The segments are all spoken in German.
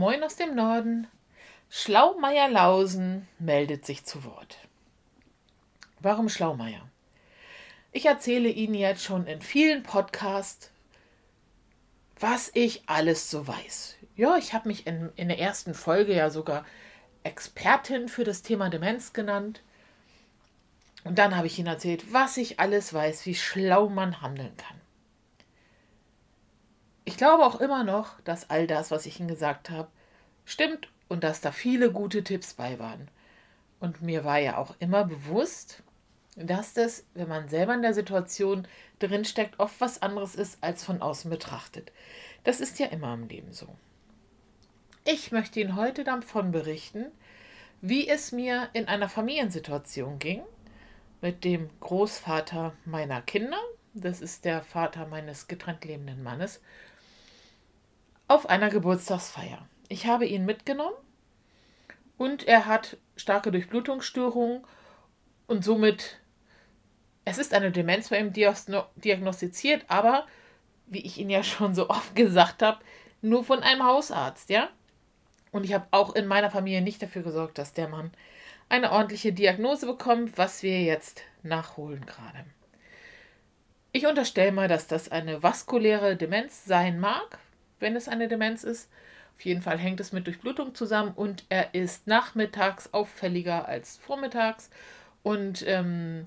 Moin aus dem Norden. Schlaumeier Lausen meldet sich zu Wort. Warum Schlaumeier? Ich erzähle Ihnen jetzt schon in vielen Podcasts, was ich alles so weiß. Ja, ich habe mich in, in der ersten Folge ja sogar Expertin für das Thema Demenz genannt. Und dann habe ich Ihnen erzählt, was ich alles weiß, wie schlau man handeln kann. Ich glaube auch immer noch, dass all das, was ich Ihnen gesagt habe, stimmt und dass da viele gute Tipps bei waren. Und mir war ja auch immer bewusst, dass das, wenn man selber in der Situation drinsteckt, oft was anderes ist als von außen betrachtet. Das ist ja immer im Leben so. Ich möchte Ihnen heute davon berichten, wie es mir in einer Familiensituation ging mit dem Großvater meiner Kinder, das ist der Vater meines getrennt lebenden Mannes, auf einer Geburtstagsfeier. Ich habe ihn mitgenommen und er hat starke Durchblutungsstörungen und somit, es ist eine Demenz bei ihm diagnostiziert, aber wie ich ihn ja schon so oft gesagt habe, nur von einem Hausarzt, ja? Und ich habe auch in meiner Familie nicht dafür gesorgt, dass der Mann eine ordentliche Diagnose bekommt, was wir jetzt nachholen gerade. Ich unterstelle mal, dass das eine vaskuläre Demenz sein mag, wenn es eine Demenz ist. Auf jeden Fall hängt es mit Durchblutung zusammen und er ist nachmittags auffälliger als vormittags und ähm,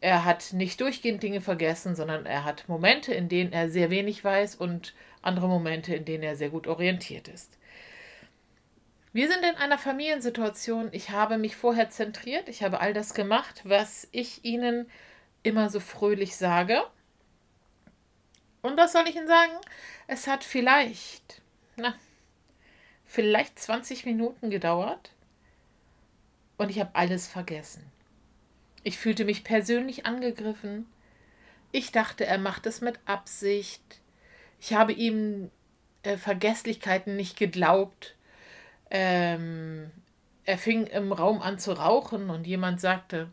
er hat nicht durchgehend Dinge vergessen, sondern er hat Momente, in denen er sehr wenig weiß und andere Momente, in denen er sehr gut orientiert ist. Wir sind in einer Familiensituation. Ich habe mich vorher zentriert. Ich habe all das gemacht, was ich Ihnen immer so fröhlich sage. Und was soll ich Ihnen sagen? Es hat vielleicht, na, vielleicht 20 Minuten gedauert und ich habe alles vergessen. Ich fühlte mich persönlich angegriffen. Ich dachte, er macht es mit Absicht. Ich habe ihm äh, Vergesslichkeiten nicht geglaubt. Ähm, er fing im Raum an zu rauchen und jemand sagte,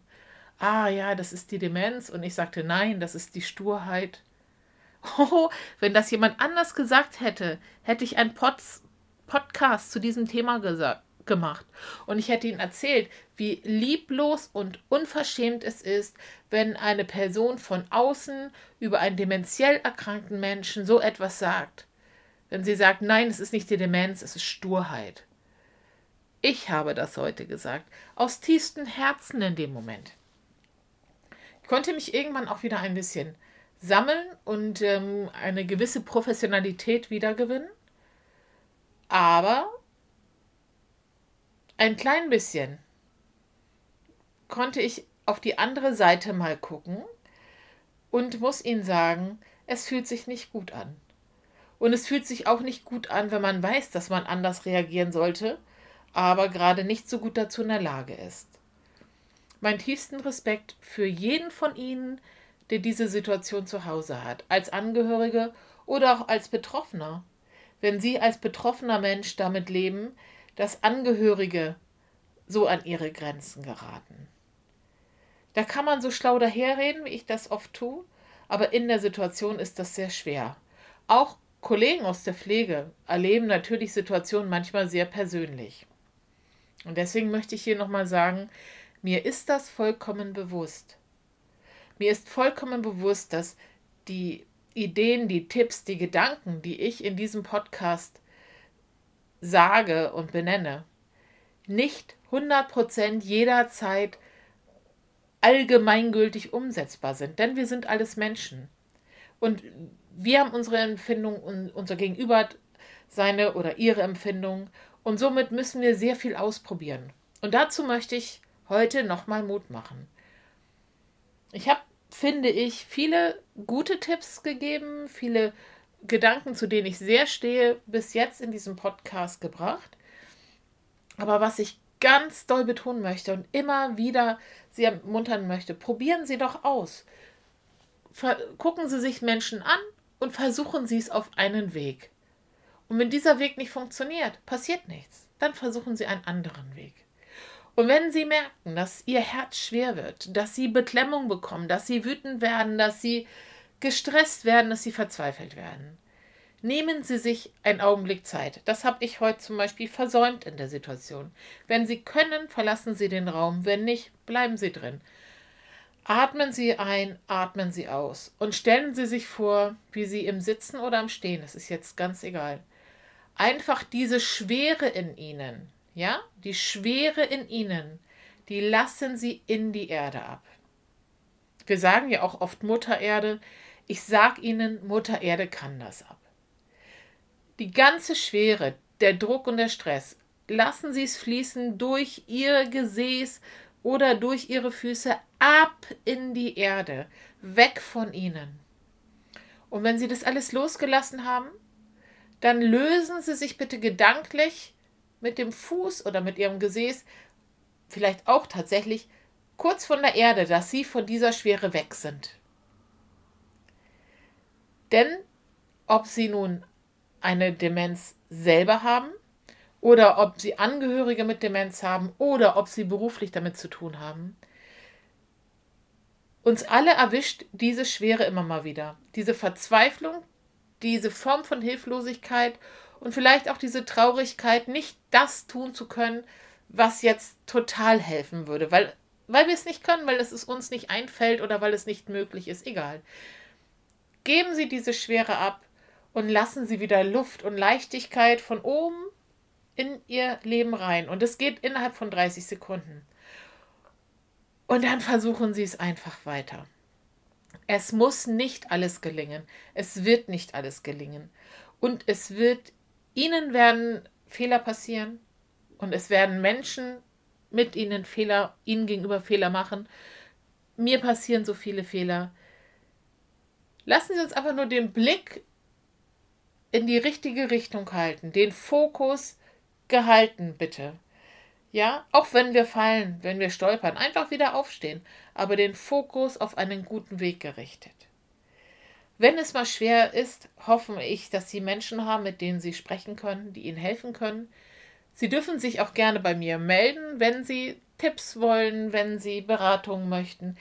ah ja, das ist die Demenz. Und ich sagte, nein, das ist die Sturheit. Oh, wenn das jemand anders gesagt hätte, hätte ich ein Pots Podcast zu diesem Thema gemacht. Und ich hätte ihnen erzählt, wie lieblos und unverschämt es ist, wenn eine Person von außen über einen dementiell erkrankten Menschen so etwas sagt. Wenn sie sagt, nein, es ist nicht die Demenz, es ist Sturheit. Ich habe das heute gesagt, aus tiefstem Herzen in dem Moment. Ich konnte mich irgendwann auch wieder ein bisschen sammeln und ähm, eine gewisse Professionalität wiedergewinnen. Aber ein klein bisschen konnte ich auf die andere Seite mal gucken und muss Ihnen sagen, es fühlt sich nicht gut an. Und es fühlt sich auch nicht gut an, wenn man weiß, dass man anders reagieren sollte, aber gerade nicht so gut dazu in der Lage ist. Mein tiefsten Respekt für jeden von Ihnen, der diese Situation zu Hause hat, als Angehörige oder auch als Betroffener wenn Sie als betroffener Mensch damit leben, dass Angehörige so an ihre Grenzen geraten. Da kann man so schlau daherreden, wie ich das oft tue, aber in der Situation ist das sehr schwer. Auch Kollegen aus der Pflege erleben natürlich Situationen manchmal sehr persönlich. Und deswegen möchte ich hier nochmal sagen, mir ist das vollkommen bewusst. Mir ist vollkommen bewusst, dass die Ideen, die Tipps, die Gedanken, die ich in diesem Podcast sage und benenne, nicht 100% jederzeit allgemeingültig umsetzbar sind, denn wir sind alles Menschen. Und wir haben unsere Empfindung und unser Gegenüber seine oder ihre Empfindung und somit müssen wir sehr viel ausprobieren. Und dazu möchte ich heute nochmal Mut machen. Ich habe finde ich, viele gute Tipps gegeben, viele Gedanken, zu denen ich sehr stehe, bis jetzt in diesem Podcast gebracht. Aber was ich ganz doll betonen möchte und immer wieder Sie ermuntern möchte, probieren Sie doch aus. Ver gucken Sie sich Menschen an und versuchen Sie es auf einen Weg. Und wenn dieser Weg nicht funktioniert, passiert nichts. Dann versuchen Sie einen anderen Weg. Und wenn Sie merken, dass Ihr Herz schwer wird, dass Sie Beklemmung bekommen, dass Sie wütend werden, dass Sie gestresst werden, dass Sie verzweifelt werden, Nehmen Sie sich einen Augenblick Zeit. Das habe ich heute zum Beispiel versäumt in der Situation. Wenn Sie können, verlassen Sie den Raum. Wenn nicht, bleiben Sie drin. Atmen Sie ein, atmen Sie aus und stellen Sie sich vor, wie Sie im Sitzen oder im Stehen, das ist jetzt ganz egal, einfach diese Schwere in Ihnen, ja, die Schwere in Ihnen, die lassen Sie in die Erde ab. Wir sagen ja auch oft Mutter Erde. Ich sag Ihnen, Mutter Erde kann das ab. Die ganze Schwere, der Druck und der Stress, lassen Sie es fließen durch Ihr Gesäß oder durch Ihre Füße ab in die Erde, weg von Ihnen. Und wenn Sie das alles losgelassen haben, dann lösen Sie sich bitte gedanklich mit dem Fuß oder mit Ihrem Gesäß, vielleicht auch tatsächlich, kurz von der Erde, dass Sie von dieser Schwere weg sind. Denn ob Sie nun eine Demenz selber haben oder ob sie Angehörige mit Demenz haben oder ob sie beruflich damit zu tun haben. Uns alle erwischt diese Schwere immer mal wieder. Diese Verzweiflung, diese Form von Hilflosigkeit und vielleicht auch diese Traurigkeit, nicht das tun zu können, was jetzt total helfen würde, weil, weil wir es nicht können, weil es uns nicht einfällt oder weil es nicht möglich ist, egal. Geben Sie diese Schwere ab und lassen Sie wieder Luft und Leichtigkeit von oben in Ihr Leben rein. Und es geht innerhalb von 30 Sekunden. Und dann versuchen Sie es einfach weiter. Es muss nicht alles gelingen. Es wird nicht alles gelingen. Und es wird, Ihnen werden Fehler passieren. Und es werden Menschen mit Ihnen Fehler, Ihnen gegenüber Fehler machen. Mir passieren so viele Fehler. Lassen Sie uns einfach nur den Blick in die richtige Richtung halten, den Fokus gehalten, bitte. Ja, auch wenn wir fallen, wenn wir stolpern, einfach wieder aufstehen, aber den Fokus auf einen guten Weg gerichtet. Wenn es mal schwer ist, hoffe ich, dass Sie Menschen haben, mit denen Sie sprechen können, die Ihnen helfen können. Sie dürfen sich auch gerne bei mir melden, wenn Sie Tipps wollen, wenn Sie Beratungen möchten.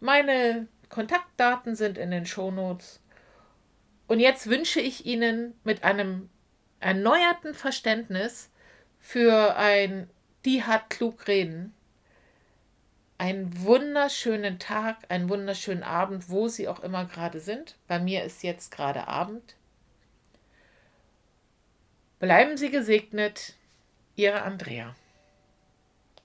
Meine Kontaktdaten sind in den Shownotes und jetzt wünsche ich Ihnen mit einem erneuerten Verständnis für ein Die hat klug reden einen wunderschönen Tag, einen wunderschönen Abend, wo Sie auch immer gerade sind. Bei mir ist jetzt gerade Abend. Bleiben Sie gesegnet, Ihre Andrea.